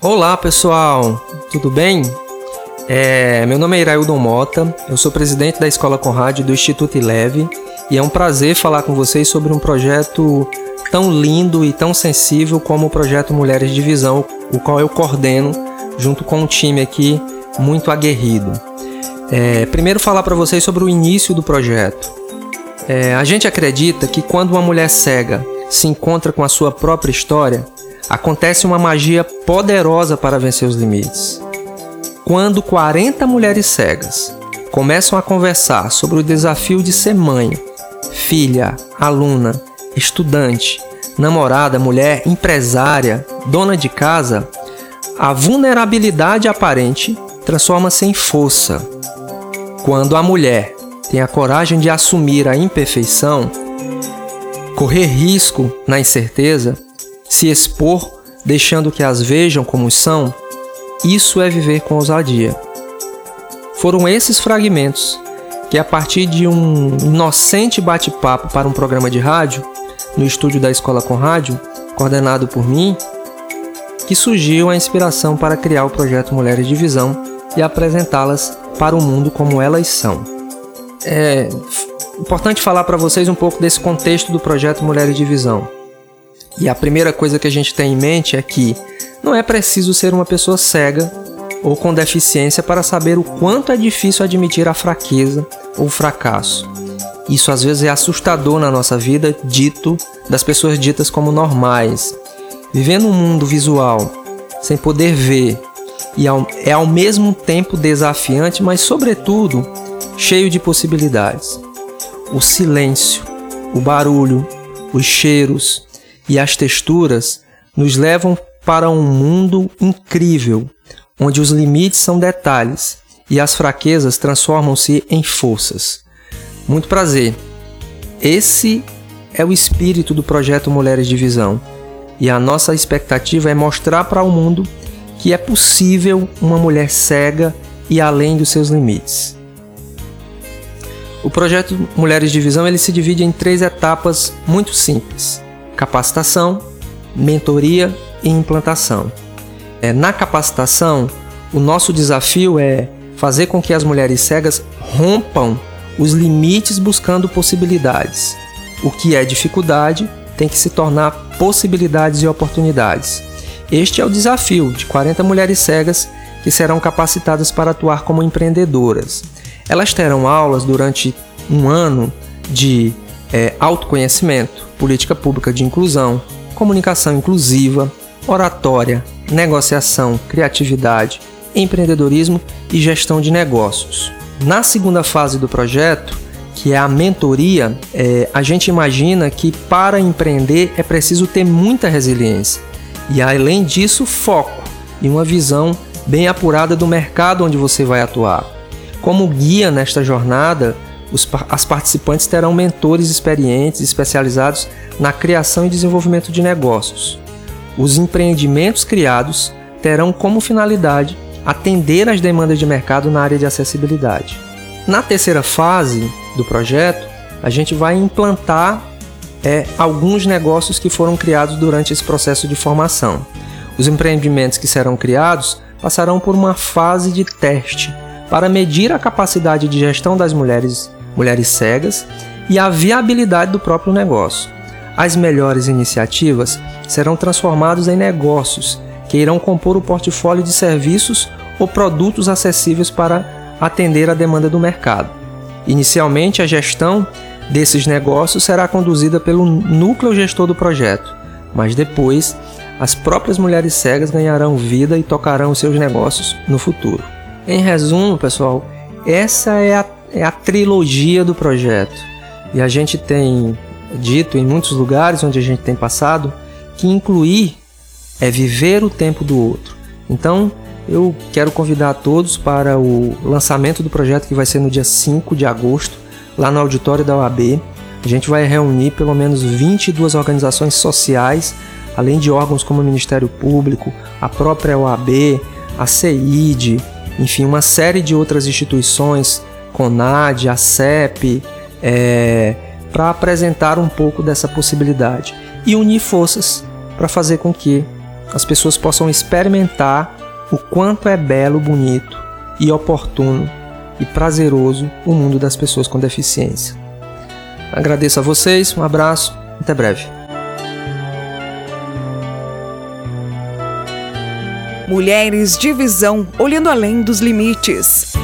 Olá pessoal, tudo bem? É, meu nome é Iraildon Mota, eu sou presidente da Escola Conrad do Instituto Ileve e é um prazer falar com vocês sobre um projeto tão lindo e tão sensível como o projeto Mulheres de Visão, o qual eu coordeno junto com um time aqui muito aguerrido. É, primeiro falar para vocês sobre o início do projeto. É, a gente acredita que quando uma mulher cega se encontra com a sua própria história, acontece uma magia poderosa para vencer os limites. Quando 40 mulheres cegas começam a conversar sobre o desafio de ser mãe, filha, aluna, estudante, namorada, mulher, empresária, dona de casa, a vulnerabilidade aparente transforma-se em força. Quando a mulher tem a coragem de assumir a imperfeição, correr risco na incerteza, se expor deixando que as vejam como são, isso é viver com ousadia. Foram esses fragmentos que, a partir de um inocente bate-papo para um programa de rádio, no estúdio da Escola com Rádio, coordenado por mim, que surgiu a inspiração para criar o projeto Mulheres de Visão e apresentá-las para o mundo como elas são. É importante falar para vocês um pouco desse contexto do projeto Mulheres de Visão. E a primeira coisa que a gente tem em mente é que não é preciso ser uma pessoa cega ou com deficiência para saber o quanto é difícil admitir a fraqueza ou fracasso. Isso às vezes é assustador na nossa vida, dito das pessoas ditas como normais. Vivendo um mundo visual, sem poder ver, e é ao mesmo tempo desafiante, mas sobretudo cheio de possibilidades. O silêncio, o barulho, os cheiros e as texturas nos levam para um mundo incrível, onde os limites são detalhes e as fraquezas transformam-se em forças. Muito prazer. Esse é o espírito do projeto Mulheres de Visão. E a nossa expectativa é mostrar para o mundo que é possível uma mulher cega e além dos seus limites. O projeto Mulheres de Visão ele se divide em três etapas muito simples: capacitação, mentoria e implantação. É, na capacitação, o nosso desafio é fazer com que as mulheres cegas rompam os limites buscando possibilidades. O que é dificuldade tem que se tornar possibilidades e oportunidades. Este é o desafio de 40 mulheres cegas que serão capacitadas para atuar como empreendedoras. Elas terão aulas durante um ano de é, autoconhecimento, política pública de inclusão, comunicação inclusiva, oratória, negociação, criatividade, empreendedorismo e gestão de negócios. Na segunda fase do projeto, que é a mentoria, é, a gente imagina que para empreender é preciso ter muita resiliência e, além disso, foco e uma visão bem apurada do mercado onde você vai atuar. Como guia nesta jornada, os, as participantes terão mentores experientes especializados na criação e desenvolvimento de negócios. Os empreendimentos criados terão como finalidade atender às demandas de mercado na área de acessibilidade. Na terceira fase do projeto, a gente vai implantar é, alguns negócios que foram criados durante esse processo de formação. Os empreendimentos que serão criados passarão por uma fase de teste para medir a capacidade de gestão das mulheres, mulheres cegas e a viabilidade do próprio negócio. As melhores iniciativas serão transformadas em negócios que irão compor o portfólio de serviços ou produtos acessíveis para atender a demanda do mercado. Inicialmente, a gestão desses negócios será conduzida pelo núcleo gestor do projeto, mas depois as próprias mulheres cegas ganharão vida e tocarão os seus negócios no futuro. Em resumo, pessoal, essa é a, é a trilogia do projeto. E a gente tem dito em muitos lugares onde a gente tem passado que incluir é viver o tempo do outro. Então, eu quero convidar todos para o lançamento do projeto que vai ser no dia 5 de agosto, lá no auditório da OAB. A gente vai reunir pelo menos 22 organizações sociais, além de órgãos como o Ministério Público, a própria OAB, a CEID, enfim, uma série de outras instituições, CONAD, a CEP, é, para apresentar um pouco dessa possibilidade e unir forças para fazer com que as pessoas possam experimentar o quanto é belo, bonito e oportuno e prazeroso o mundo das pessoas com deficiência. Agradeço a vocês, um abraço, até breve. Mulheres de Visão Olhando Além dos Limites.